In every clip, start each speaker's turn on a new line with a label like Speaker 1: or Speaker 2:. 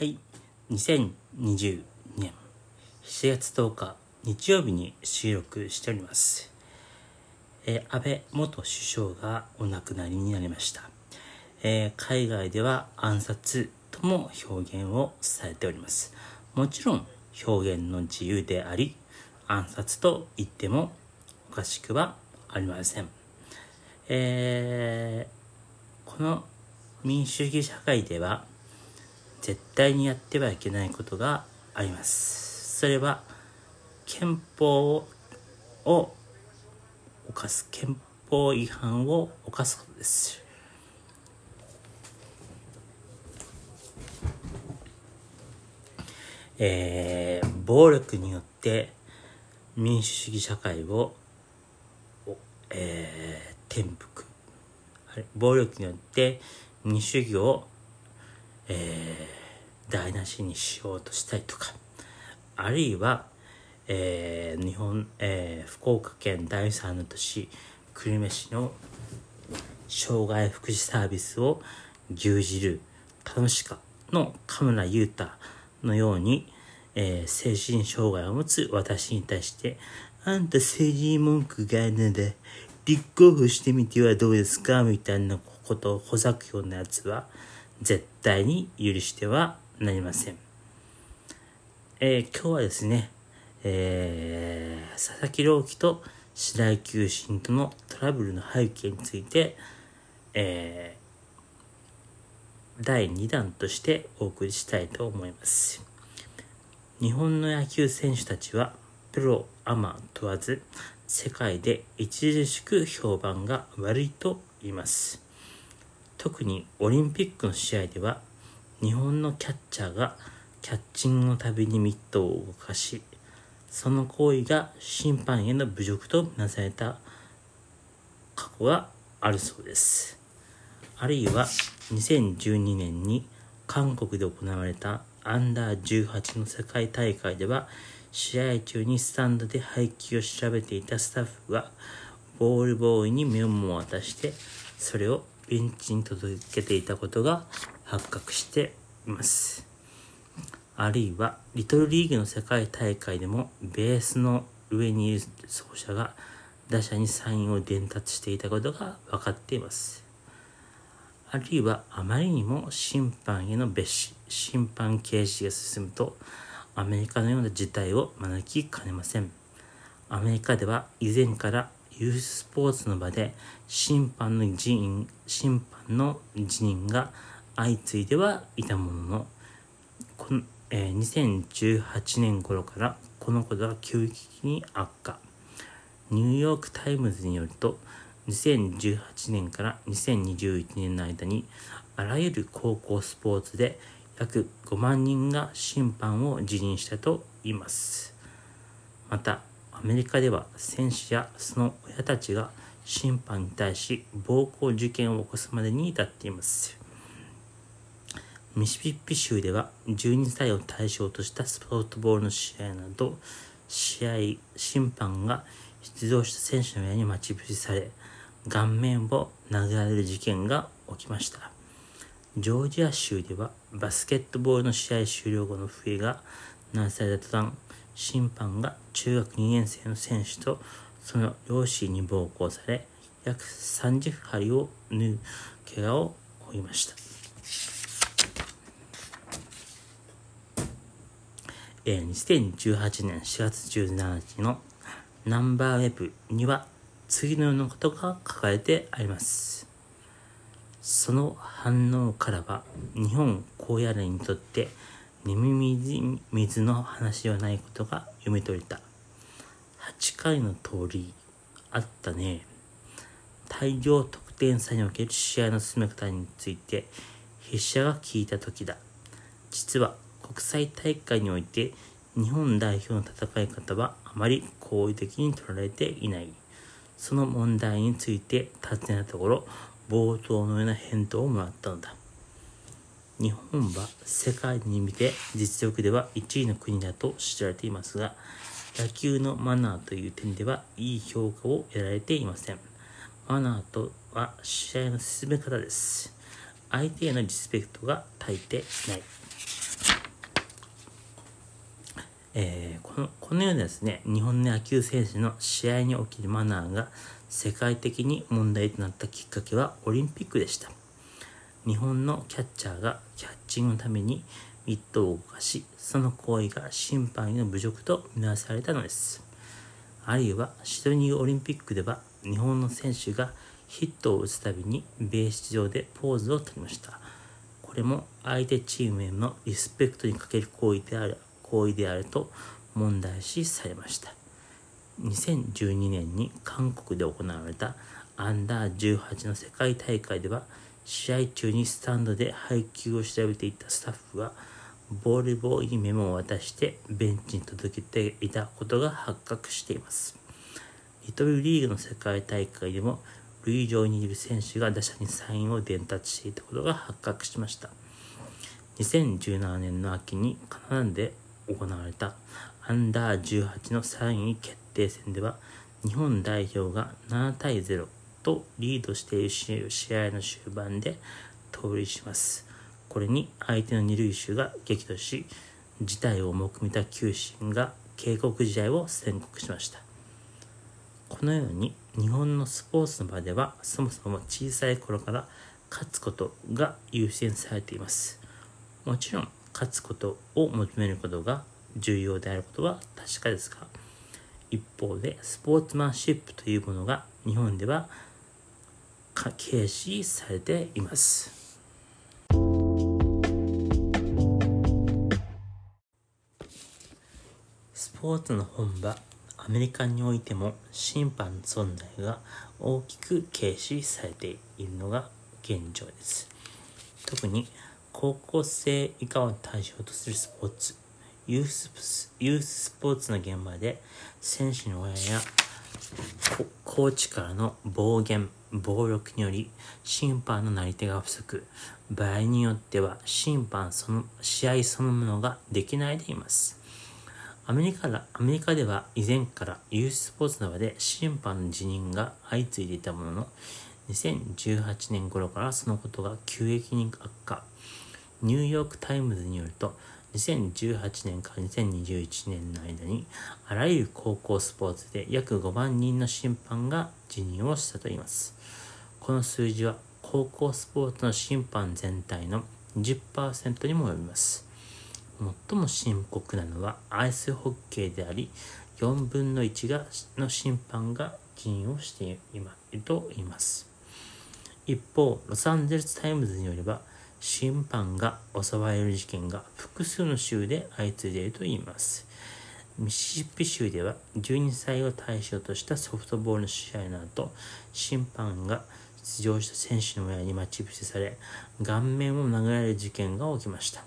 Speaker 1: はい、2020年7月10日日曜日に収録しております。えー安倍元首相がお亡くなりになりました。えー海外では暗殺とも表現をされております。もちろん表現の自由であり、暗殺と言ってもおかしくはありません。えーこの民主主義社会では絶対にやってはいけないことがあります。それは憲法を犯す憲法違反を犯すことです。えー暴力によって民主主義社会を、えー転覆暴力によって民主主義を、えー台無しにしようとしたりとかあるいは、えー日本、えー福岡県第三の都市久留米市の障害福祉サービスを牛耳る楽しかのカ村雄太のように、えー精神障害を持つ私に対してあんた政治文句があるので立候補してみてはどうですかみたいなことをほざくようなやつは絶対に許してはなりません。えー今日はですね、えー佐々木朗希と白井球審とのトラブルの背景について、えー第2弾としてお送りしたいと思います。日本の野球選手たちはプロ、アマ問わず世界で著しく評判が悪いと言います。特にオリンピックの試合では日本のキャッチャーがキャッチングのたびにミットを動かしその行為が審判への侮辱とみなされた過去があるそうです。あるいは2012年に韓国で行われたアンダー18の世界大会では試合中にスタンドで配球を調べていたスタッフがボールボーイにメモを渡してそれをベンチに届けていたことが発覚しています。あるいはリトルリーグの世界大会でもベースの上にいる走者が打者にサインを伝達していたことが分かっています。あるいはあまりにも審判への別視審判軽視が進むとアメリカのような事態を招きかねません。アメリカでは以前からユーススポーツの場で審判の辞任審判の辞任が相次いではいたもののこの、えー2018年頃からこのことが急激に悪化。ニューヨーク・タイムズによると2018年から2021年の間にあらゆる高校スポーツで約5万人が審判を辞任したといいます。またアメリカでは選手やその親たちが審判に対し暴行事件を起こすまでに至っています。ミシシッピ州では12歳を対象としたスポーツボールの試合など試合審判が出場した選手の親に待ち伏せされ顔面を殴られる事件が起きました。ジョージア州ではバスケットボールの試合終了後の笛が鳴らされた途端審判が中学2年生の選手とその両親に暴行され約30針を縫う怪我を負いましたえー2018年4月17日のナンバーウェブには次のようなことが書かれてあります。その反応からは日本高野連にとって耳水の話はないことが読み取れた。8回の通りあったね。大量得点差における試合の進め方について筆者が聞いた時だ。実は国際大会において日本代表の戦い方はあまり好意的に取られていない。その問題について尋ねたところ、冒頭のような返答をもらったのだ。日本は世界に見て実力では1位の国だと知られていますが、野球のマナーという点ではいい評価を得られていません。マナーとは試合の進め方です。相手へのリスペクトが足りてない。えー、このこのようなですね日本の野球選手の試合におけるマナーが世界的に問題となったきっかけはオリンピックでした日本のキャッチャーがキャッチングのためにミットを動かしその行為が審判への侮辱と見なされたのです。あるいはシドニーオリンピックでは日本の選手がヒットを打つたびにベース上でポーズをとりました。これも相手チームへのリスペクトに欠ける行為である行為であると問題視されました。2012年に韓国で行われたアンダー18の世界大会では試合中にスタンドで配球を調べていたスタッフはボールボーイにメモを渡してベンチに届けていたことが発覚しています。リトルリーグの世界大会でも塁上にいる選手が打者にサインを伝達していたことが発覚しました。2017年の秋にカナダで行われたアンダー18の3位決定戦では日本代表が7対0とリードしている試合の終盤で盗塁します。これに相手の二塁手が激怒し、事態を重く見た球審が警告試合を宣告しました。このように日本のスポーツの場ではそもそも小さい頃から勝つことが優先されています。もちろん勝つことを求めることが重要であることは確かですが、一方でスポーツマンシップというものが日本では軽視されています。スポーツの本場アメリカにおいても審判の存在が大きく軽視されているのが現状です。特に高校生以下を対象とするスポーツ、ユースユーススポーツの現場で選手の親やコーチからの暴言、暴力により審判のなり手が不足、場合によっては審判その、試合そのものができないでいます。アメリカらアメリカでは以前からユーススポーツの場で審判の辞任が相次いでいたものの、2018年頃からそのことが急激に悪化。ニューヨークタイムズによると、2018年から2021年の間に、あらゆる高校スポーツで約5万人の審判が辞任をしたといいます。この数字は高校スポーツの審判全体の20%にも及びます。最も深刻なのはアイスホッケーであり、4分の1がの審判が辞任をしていると言います。一方、ロサンゼルスタイムズによれば、審判が襲われる事件が複数の州で相次いでいるといいます。ミシシッピ州では12歳を対象としたソフトボールの試合の後、審判が出場した選手の親に待ち伏せされ、顔面を殴られる事件が起きました。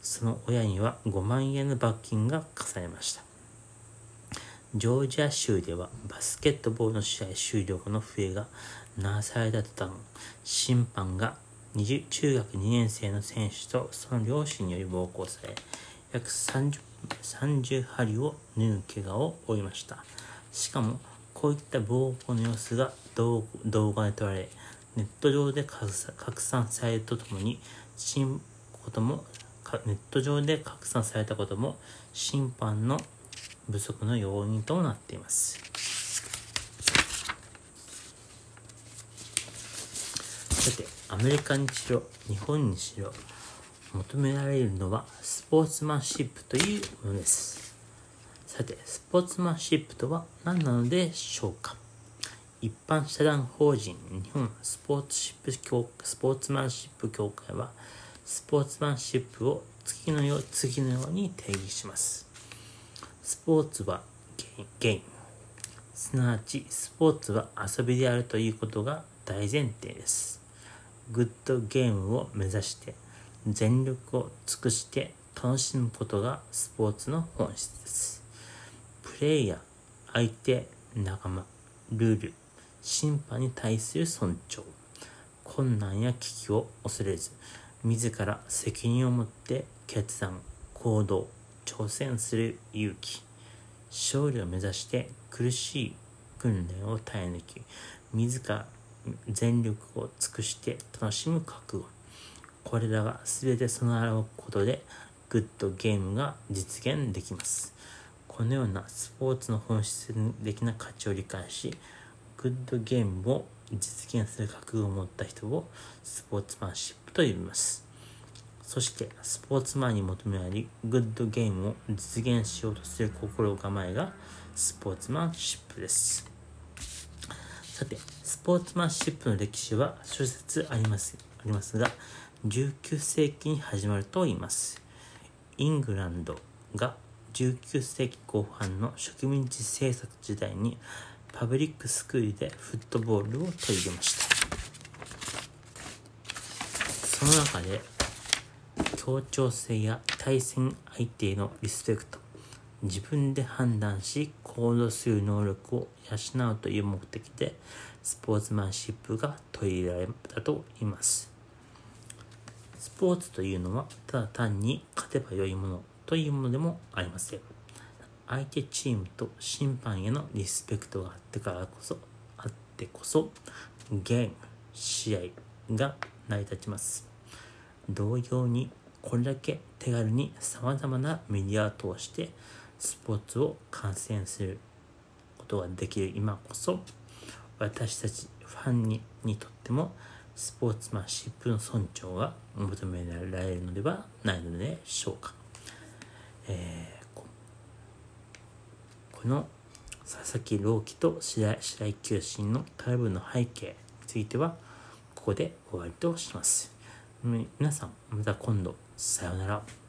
Speaker 1: その親には5万円の罰金が課されました。ジョージア州ではバスケットボールの試合終了後の笛が鳴された途端、審判が中学2年生の選手とその両親により暴行され、約 30, 30針を縫う怪我を負いました。しかも、こういった暴行の様子が動画で撮られ、ネット上で拡散されるとともに、こともネット上で拡散されたことも審判の不足の要因となっています。さて、アメリカにしろ、日本にしろ、求められるのはスポーツマンシップというものです。さて、スポーツマンシップとは何なのでしょうか？一般社団法人日本スポーツシップ協スポーツマンシップ協会はスポーツマンシップを次のよう次のように定義します。スポーツはゲーム。すなわちスポーツは遊びであるということが大前提です。グッドゲームを目指して全力を尽くして楽しむことがスポーツの本質です。プレイヤー、相手、仲間、ルール、審判に対する尊重、困難や危機を恐れず、自ら責任を持って決断、行動、挑戦する勇気、勝利を目指して苦しい訓練を耐え抜き、自ら全力を尽くして楽しむ覚悟。これらが全て備わることでグッドゲームが実現できます。このようなスポーツの本質的な価値を理解しグッドゲームを実現する覚悟を持った人をスポーツマンシップと呼びます。そしてスポーツマンに求められグッドゲームを実現しようとする心構えがスポーツマンシップです。さてスポーツマンシップの歴史は諸説ありますありますが19世紀に始まると言います。イングランドが19世紀後半の植民地政策時代にパブリックスクールでフットボールを取り入れました。その中で協調性や対戦相手へのリスペクト。自分で判断し行動する能力を養うという目的でスポーツマンシップが取り入れられたと言います。スポーツというのはただ単に勝てば良いものというものでもありません。相手チームと審判へのリスペクトがあってからこそあってこそゲーム試合が成り立ちます同様にこれだけ手軽にさまざまなメディアを通してスポーツを観戦することができる今こそ私たちファンににとってもスポーツマンシップの尊重が求められるのではないのでしょうか。えー、の佐々木朗希と白井球審のトラブルの背景についてはここで終わりとします。皆さんまた今度さようなら。